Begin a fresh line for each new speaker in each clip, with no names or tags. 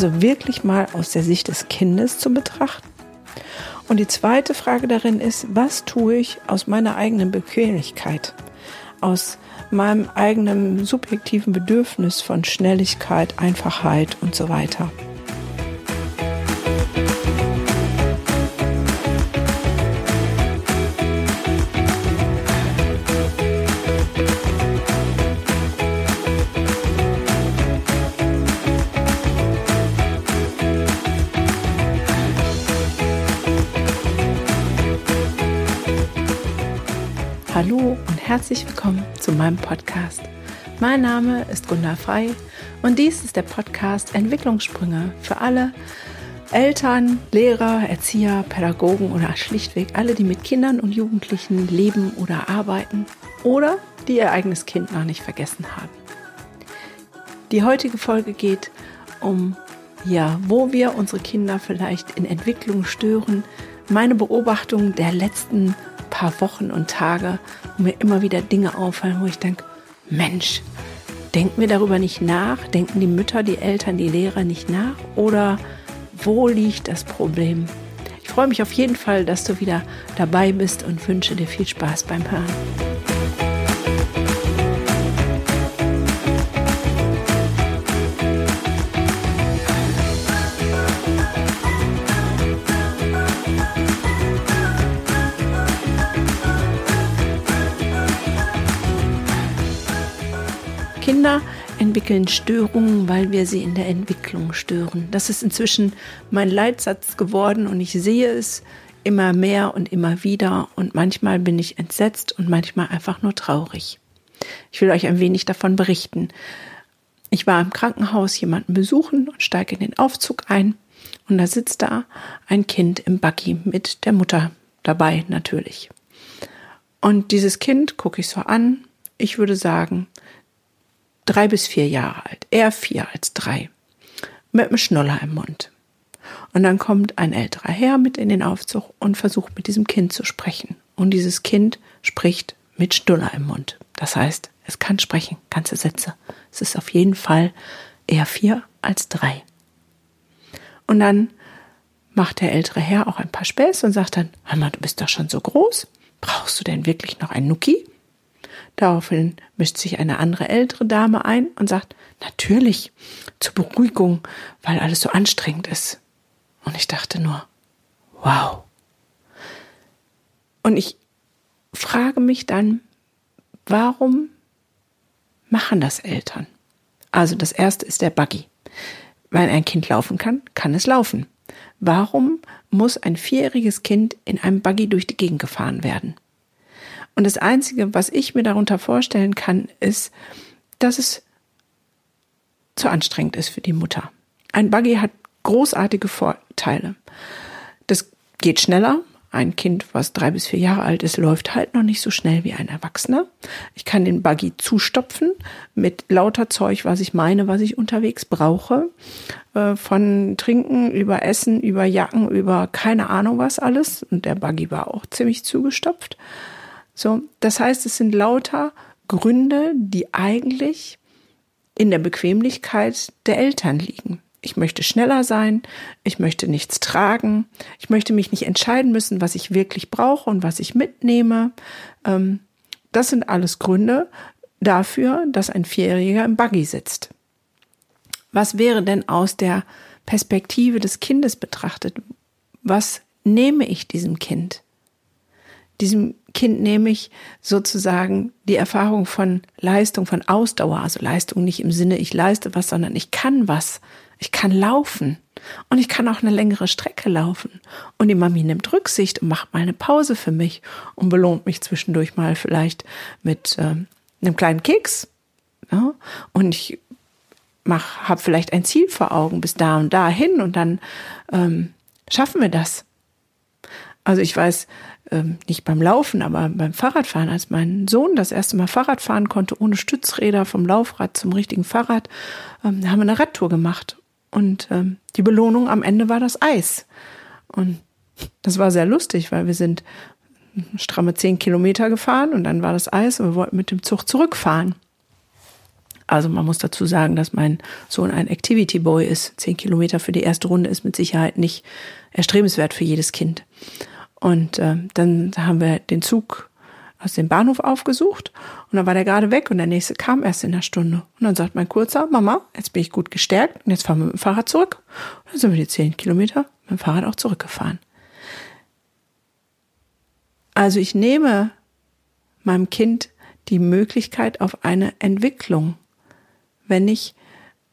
Also wirklich mal aus der Sicht des Kindes zu betrachten. Und die zweite Frage darin ist, was tue ich aus meiner eigenen Bequemlichkeit, aus meinem eigenen subjektiven Bedürfnis von Schnelligkeit, Einfachheit und so weiter. Herzlich willkommen zu meinem Podcast. Mein Name ist Gunda Frei und dies ist der Podcast Entwicklungssprünge für alle Eltern, Lehrer, Erzieher, Pädagogen oder schlichtweg alle, die mit Kindern und Jugendlichen leben oder arbeiten oder die ihr eigenes Kind noch nicht vergessen haben. Die heutige Folge geht um ja, wo wir unsere Kinder vielleicht in Entwicklung stören. Meine Beobachtung der letzten paar Wochen und Tage, wo mir immer wieder Dinge auffallen, wo ich denke, Mensch, denken wir darüber nicht nach? Denken die Mütter, die Eltern, die Lehrer nicht nach? Oder wo liegt das Problem? Ich freue mich auf jeden Fall, dass du wieder dabei bist und wünsche dir viel Spaß beim Hören. Entwickeln Störungen, weil wir sie in der Entwicklung stören. Das ist inzwischen mein Leitsatz geworden und ich sehe es immer mehr und immer wieder und manchmal bin ich entsetzt und manchmal einfach nur traurig. Ich will euch ein wenig davon berichten. Ich war im Krankenhaus jemanden besuchen und steige in den Aufzug ein und da sitzt da ein Kind im Buggy mit der Mutter dabei natürlich. Und dieses Kind gucke ich so an. Ich würde sagen, drei bis vier Jahre alt, eher vier als drei, mit einem Schnuller im Mund. Und dann kommt ein älterer Herr mit in den Aufzug und versucht mit diesem Kind zu sprechen. Und dieses Kind spricht mit Schnuller im Mund. Das heißt, es kann sprechen, ganze Sätze. Es ist auf jeden Fall eher vier als drei. Und dann macht der ältere Herr auch ein paar Späße und sagt dann, mal, du bist doch schon so groß. Brauchst du denn wirklich noch ein Nuki? Daraufhin mischt sich eine andere ältere Dame ein und sagt, natürlich, zur Beruhigung, weil alles so anstrengend ist. Und ich dachte nur, wow. Und ich frage mich dann, warum machen das Eltern? Also das erste ist der Buggy. Weil ein Kind laufen kann, kann es laufen. Warum muss ein vierjähriges Kind in einem Buggy durch die Gegend gefahren werden? Und das Einzige, was ich mir darunter vorstellen kann, ist, dass es zu anstrengend ist für die Mutter. Ein Buggy hat großartige Vorteile. Das geht schneller. Ein Kind, was drei bis vier Jahre alt ist, läuft halt noch nicht so schnell wie ein Erwachsener. Ich kann den Buggy zustopfen mit lauter Zeug, was ich meine, was ich unterwegs brauche. Äh, von Trinken über Essen, über Jacken, über keine Ahnung was alles. Und der Buggy war auch ziemlich zugestopft. So, das heißt, es sind lauter Gründe, die eigentlich in der Bequemlichkeit der Eltern liegen. Ich möchte schneller sein, ich möchte nichts tragen, ich möchte mich nicht entscheiden müssen, was ich wirklich brauche und was ich mitnehme. Ähm, das sind alles Gründe dafür, dass ein Vierjähriger im Buggy sitzt. Was wäre denn aus der Perspektive des Kindes betrachtet? Was nehme ich diesem Kind? Diesem Kind nehme ich sozusagen die Erfahrung von Leistung, von Ausdauer, also Leistung nicht im Sinne, ich leiste was, sondern ich kann was. Ich kann laufen. Und ich kann auch eine längere Strecke laufen. Und die Mami nimmt Rücksicht und macht mal eine Pause für mich und belohnt mich zwischendurch mal vielleicht mit äh, einem kleinen Keks. Ja? Und ich mach, habe vielleicht ein Ziel vor Augen bis da und dahin und dann ähm, schaffen wir das. Also ich weiß, ähm, nicht beim Laufen, aber beim Fahrradfahren, als mein Sohn das erste Mal Fahrrad fahren konnte, ohne Stützräder vom Laufrad zum richtigen Fahrrad, ähm, haben wir eine Radtour gemacht. Und ähm, die Belohnung am Ende war das Eis. Und das war sehr lustig, weil wir sind stramme zehn Kilometer gefahren und dann war das Eis und wir wollten mit dem Zug zurückfahren. Also man muss dazu sagen, dass mein Sohn ein Activity Boy ist. Zehn Kilometer für die erste Runde ist mit Sicherheit nicht erstrebenswert für jedes Kind. Und äh, dann haben wir den Zug aus dem Bahnhof aufgesucht und dann war der gerade weg und der nächste kam erst in einer Stunde. Und dann sagt mein Kurzer, Mama, jetzt bin ich gut gestärkt und jetzt fahren wir mit dem Fahrrad zurück. Und dann sind wir die zehn Kilometer mit dem Fahrrad auch zurückgefahren. Also ich nehme meinem Kind die Möglichkeit auf eine Entwicklung, wenn ich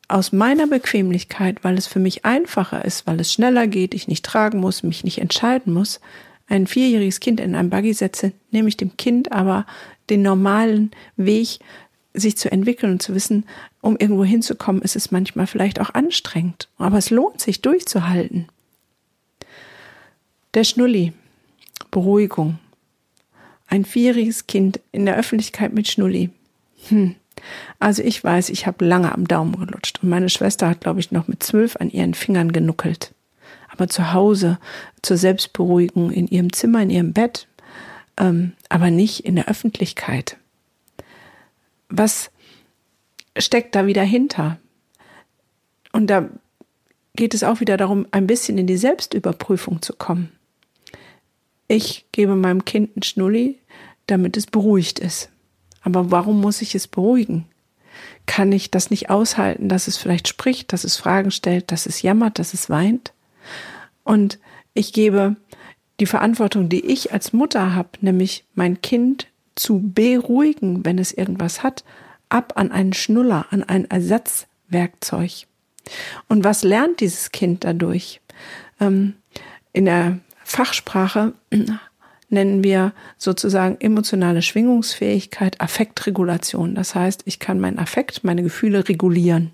aus meiner Bequemlichkeit, weil es für mich einfacher ist, weil es schneller geht, ich nicht tragen muss, mich nicht entscheiden muss, ein vierjähriges Kind in ein Buggy setze, nehme ich dem Kind aber den normalen Weg, sich zu entwickeln und zu wissen, um irgendwo hinzukommen, ist es manchmal vielleicht auch anstrengend. Aber es lohnt sich durchzuhalten. Der Schnulli. Beruhigung. Ein vierjähriges Kind in der Öffentlichkeit mit Schnulli. Hm. Also ich weiß, ich habe lange am Daumen gelutscht und meine Schwester hat, glaube ich, noch mit zwölf an ihren Fingern genuckelt aber zu Hause zur Selbstberuhigung in ihrem Zimmer, in ihrem Bett, ähm, aber nicht in der Öffentlichkeit. Was steckt da wieder hinter? Und da geht es auch wieder darum, ein bisschen in die Selbstüberprüfung zu kommen. Ich gebe meinem Kind einen Schnulli, damit es beruhigt ist. Aber warum muss ich es beruhigen? Kann ich das nicht aushalten, dass es vielleicht spricht, dass es Fragen stellt, dass es jammert, dass es weint? Und ich gebe die Verantwortung, die ich als Mutter habe, nämlich mein Kind zu beruhigen, wenn es irgendwas hat, ab an einen Schnuller, an ein Ersatzwerkzeug. Und was lernt dieses Kind dadurch? Ähm, in der Fachsprache nennen wir sozusagen emotionale Schwingungsfähigkeit Affektregulation. Das heißt, ich kann meinen Affekt, meine Gefühle regulieren.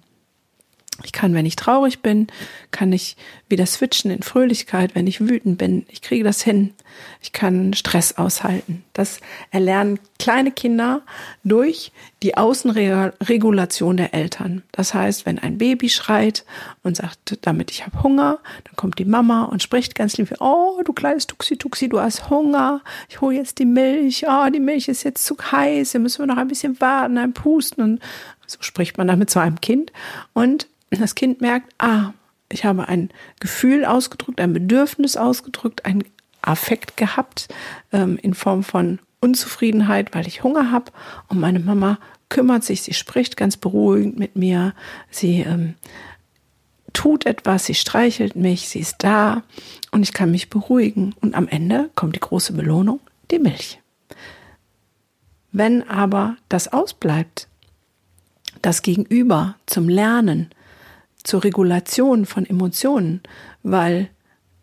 Ich kann, wenn ich traurig bin, kann ich wieder switchen in Fröhlichkeit, wenn ich wütend bin. Ich kriege das hin. Ich kann Stress aushalten. Das erlernen kleine Kinder durch die Außenregulation der Eltern. Das heißt, wenn ein Baby schreit und sagt, damit ich habe Hunger, dann kommt die Mama und spricht ganz lieb, oh, du kleines Tuxi Tuxi, du hast Hunger. Ich hole jetzt die Milch. Oh, die Milch ist jetzt zu heiß. Hier müssen wir noch ein bisschen warten, ein Pusten und so spricht man damit zu einem Kind. Und das Kind merkt, ah, ich habe ein Gefühl ausgedrückt, ein Bedürfnis ausgedrückt, ein Affekt gehabt ähm, in Form von Unzufriedenheit, weil ich Hunger habe und meine Mama kümmert sich, sie spricht ganz beruhigend mit mir, sie ähm, tut etwas, sie streichelt mich, sie ist da. Und ich kann mich beruhigen. Und am Ende kommt die große Belohnung, die Milch. Wenn aber das ausbleibt, das Gegenüber zum Lernen, zur Regulation von Emotionen, weil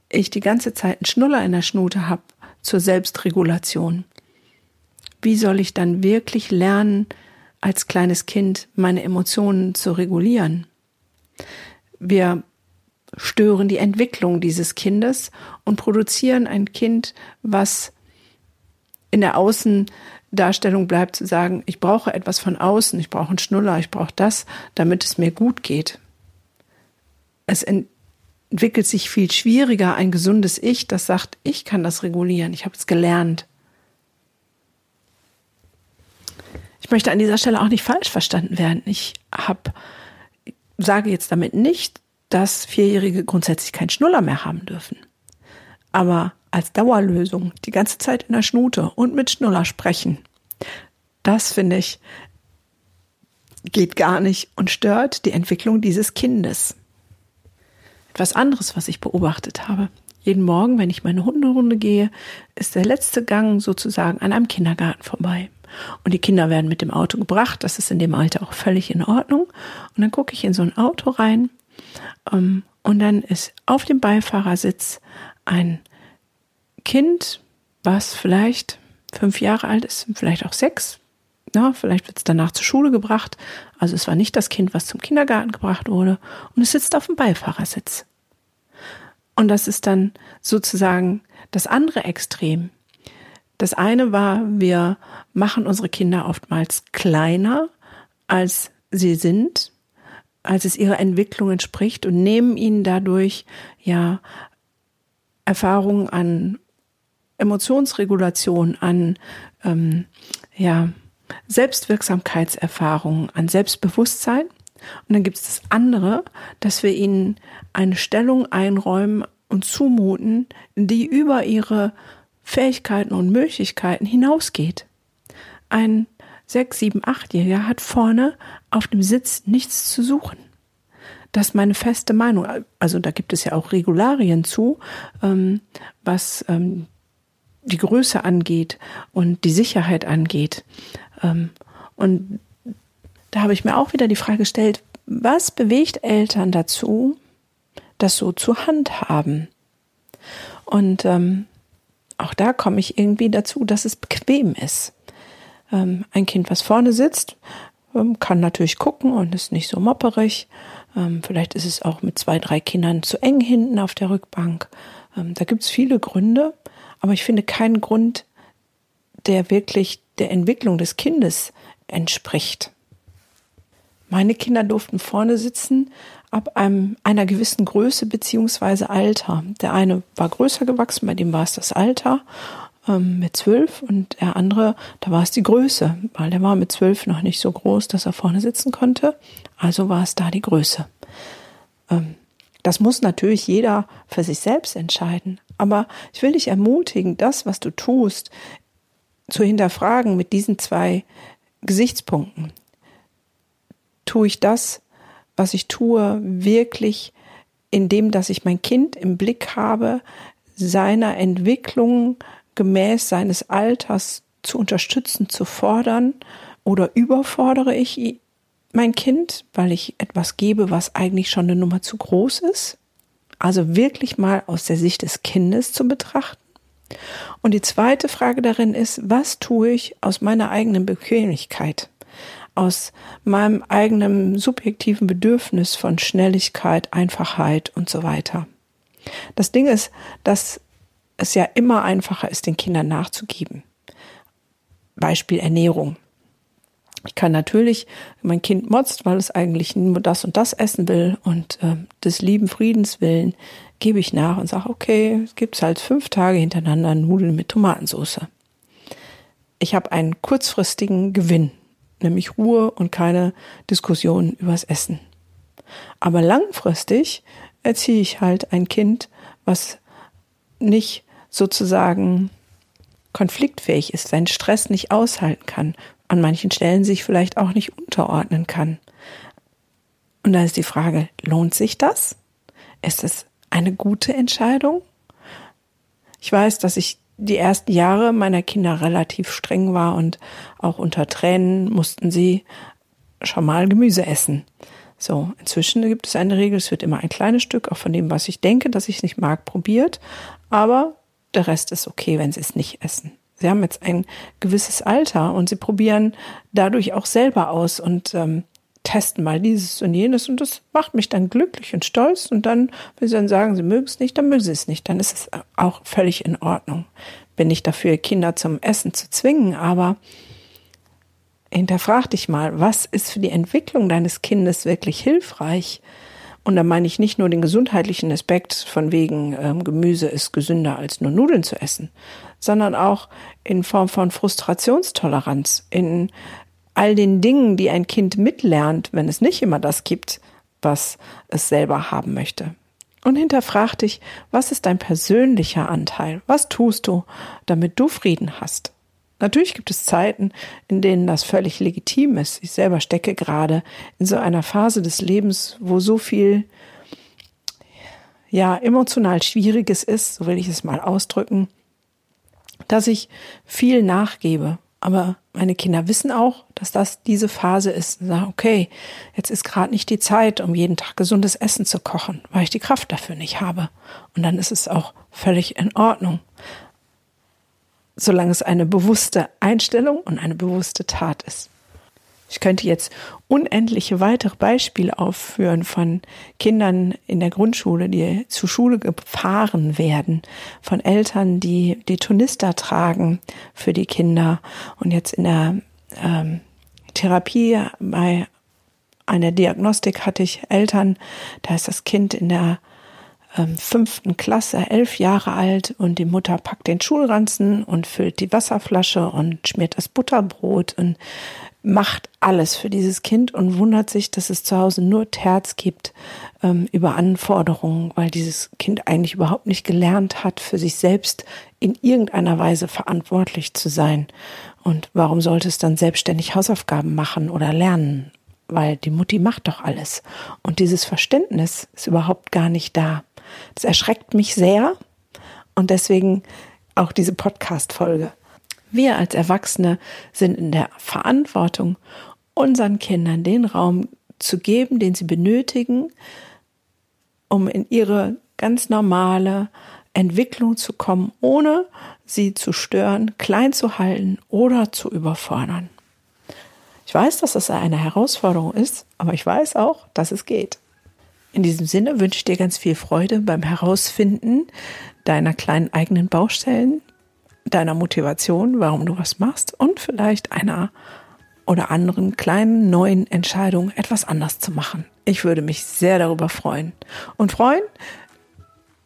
ich die ganze Zeit einen Schnuller in der Schnute habe zur Selbstregulation. Wie soll ich dann wirklich lernen, als kleines Kind meine Emotionen zu regulieren? Wir stören die Entwicklung dieses Kindes und produzieren ein Kind, was in der Außendarstellung bleibt, zu sagen, ich brauche etwas von außen, ich brauche einen Schnuller, ich brauche das, damit es mir gut geht es entwickelt sich viel schwieriger ein gesundes Ich, das sagt, ich kann das regulieren, ich habe es gelernt. Ich möchte an dieser Stelle auch nicht falsch verstanden werden. Ich habe, sage jetzt damit nicht, dass Vierjährige grundsätzlich keinen Schnuller mehr haben dürfen. Aber als Dauerlösung die ganze Zeit in der Schnute und mit Schnuller sprechen, das finde ich geht gar nicht und stört die Entwicklung dieses Kindes. Etwas anderes, was ich beobachtet habe. Jeden Morgen, wenn ich meine Hunderunde gehe, ist der letzte Gang sozusagen an einem Kindergarten vorbei. Und die Kinder werden mit dem Auto gebracht. Das ist in dem Alter auch völlig in Ordnung. Und dann gucke ich in so ein Auto rein. Ähm, und dann ist auf dem Beifahrersitz ein Kind, was vielleicht fünf Jahre alt ist, vielleicht auch sechs. Ja, vielleicht wird es danach zur Schule gebracht. Also es war nicht das Kind, was zum Kindergarten gebracht wurde. Und es sitzt auf dem Beifahrersitz. Und das ist dann sozusagen das andere Extrem. Das eine war, wir machen unsere Kinder oftmals kleiner, als sie sind, als es ihrer Entwicklung entspricht und nehmen ihnen dadurch ja Erfahrungen an Emotionsregulation, an ähm, ja Selbstwirksamkeitserfahrungen, an Selbstbewusstsein. Und dann gibt es das andere, dass wir ihnen eine Stellung einräumen und zumuten, die über ihre Fähigkeiten und Möglichkeiten hinausgeht. Ein sechs, sieben, achtjähriger hat vorne auf dem Sitz nichts zu suchen. Das ist meine feste Meinung. Also da gibt es ja auch Regularien zu, ähm, was ähm, die Größe angeht und die Sicherheit angeht. Ähm, und da habe ich mir auch wieder die Frage gestellt, was bewegt Eltern dazu, das so zu handhaben? Und ähm, auch da komme ich irgendwie dazu, dass es bequem ist. Ähm, ein Kind, was vorne sitzt, ähm, kann natürlich gucken und ist nicht so mopperig. Ähm, vielleicht ist es auch mit zwei, drei Kindern zu eng hinten auf der Rückbank. Ähm, da gibt es viele Gründe, aber ich finde keinen Grund, der wirklich der Entwicklung des Kindes entspricht. Meine Kinder durften vorne sitzen ab einem, einer gewissen Größe beziehungsweise Alter. Der eine war größer gewachsen, bei dem war es das Alter ähm, mit zwölf und der andere, da war es die Größe, weil der war mit zwölf noch nicht so groß, dass er vorne sitzen konnte. Also war es da die Größe. Ähm, das muss natürlich jeder für sich selbst entscheiden. Aber ich will dich ermutigen, das, was du tust, zu hinterfragen mit diesen zwei Gesichtspunkten. Tue ich das, was ich tue, wirklich indem, dass ich mein Kind im Blick habe, seiner Entwicklung gemäß seines Alters zu unterstützen, zu fordern oder überfordere ich mein Kind, weil ich etwas gebe, was eigentlich schon eine Nummer zu groß ist? Also wirklich mal aus der Sicht des Kindes zu betrachten. Und die zweite Frage darin ist, was tue ich aus meiner eigenen Bequemlichkeit? Aus meinem eigenen subjektiven Bedürfnis von Schnelligkeit, Einfachheit und so weiter. Das Ding ist, dass es ja immer einfacher ist, den Kindern nachzugeben. Beispiel Ernährung. Ich kann natürlich, mein Kind motzt, weil es eigentlich nur das und das essen will und äh, des lieben Friedens willen gebe ich nach und sage, okay, es gibt halt fünf Tage hintereinander Nudeln mit Tomatensauce. Ich habe einen kurzfristigen Gewinn, nämlich Ruhe und keine Diskussionen übers Essen. Aber langfristig erziehe ich halt ein Kind, was nicht sozusagen konfliktfähig ist, seinen Stress nicht aushalten kann, an manchen Stellen sich vielleicht auch nicht unterordnen kann. Und da ist die Frage, lohnt sich das? Ist es eine gute Entscheidung? Ich weiß, dass ich die ersten Jahre meiner Kinder relativ streng war und auch unter Tränen mussten sie schon mal Gemüse essen. So, inzwischen gibt es eine Regel, es wird immer ein kleines Stück, auch von dem, was ich denke, dass ich es nicht mag, probiert. Aber der Rest ist okay, wenn sie es nicht essen. Sie haben jetzt ein gewisses Alter und sie probieren dadurch auch selber aus und ähm, testen mal dieses und jenes und das macht mich dann glücklich und stolz und dann, wenn sie dann sagen, sie mögen es nicht, dann mögen sie es nicht, dann ist es auch völlig in Ordnung. Bin ich dafür, Kinder zum Essen zu zwingen, aber hinterfrag dich mal, was ist für die Entwicklung deines Kindes wirklich hilfreich? Und da meine ich nicht nur den gesundheitlichen Aspekt von wegen ähm, Gemüse ist gesünder als nur Nudeln zu essen, sondern auch in Form von Frustrationstoleranz, in all den Dingen, die ein Kind mitlernt, wenn es nicht immer das gibt, was es selber haben möchte. Und hinterfrag dich, was ist dein persönlicher Anteil? Was tust du, damit du Frieden hast? Natürlich gibt es Zeiten, in denen das völlig legitim ist. Ich selber stecke gerade in so einer Phase des Lebens, wo so viel ja emotional Schwieriges ist, so will ich es mal ausdrücken, dass ich viel nachgebe. Aber meine Kinder wissen auch, dass das diese Phase ist. Sagen, okay, jetzt ist gerade nicht die Zeit, um jeden Tag gesundes Essen zu kochen, weil ich die Kraft dafür nicht habe. Und dann ist es auch völlig in Ordnung solange es eine bewusste Einstellung und eine bewusste Tat ist. Ich könnte jetzt unendliche weitere Beispiele aufführen von Kindern in der Grundschule, die zur Schule gefahren werden, von Eltern, die die Tunister tragen für die Kinder. Und jetzt in der ähm, Therapie bei einer Diagnostik hatte ich Eltern, da ist das Kind in der fünften Klasse, elf Jahre alt und die Mutter packt den Schulranzen und füllt die Wasserflasche und schmiert das Butterbrot und macht alles für dieses Kind und wundert sich, dass es zu Hause nur Terz gibt ähm, über Anforderungen, weil dieses Kind eigentlich überhaupt nicht gelernt hat, für sich selbst in irgendeiner Weise verantwortlich zu sein. Und warum sollte es dann selbstständig Hausaufgaben machen oder lernen? Weil die Mutti macht doch alles. Und dieses Verständnis ist überhaupt gar nicht da. Das erschreckt mich sehr und deswegen auch diese Podcast-Folge. Wir als Erwachsene sind in der Verantwortung, unseren Kindern den Raum zu geben, den sie benötigen, um in ihre ganz normale Entwicklung zu kommen, ohne sie zu stören, klein zu halten oder zu überfordern. Ich weiß, dass das eine Herausforderung ist, aber ich weiß auch, dass es geht. In diesem Sinne wünsche ich dir ganz viel Freude beim Herausfinden deiner kleinen eigenen Baustellen, deiner Motivation, warum du was machst und vielleicht einer oder anderen kleinen neuen Entscheidung etwas anders zu machen. Ich würde mich sehr darüber freuen. Und freuen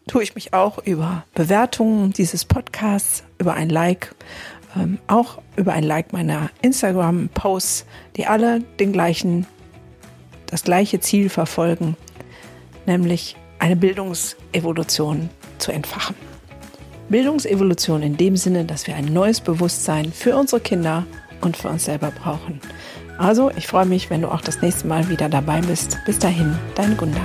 tue ich mich auch über Bewertungen dieses Podcasts, über ein Like, ähm, auch über ein Like meiner Instagram-Posts, die alle den gleichen, das gleiche Ziel verfolgen, nämlich eine Bildungsevolution zu entfachen. Bildungsevolution in dem Sinne, dass wir ein neues Bewusstsein für unsere Kinder und für uns selber brauchen. Also, ich freue mich, wenn du auch das nächste Mal wieder dabei bist. Bis dahin, dein Gunda.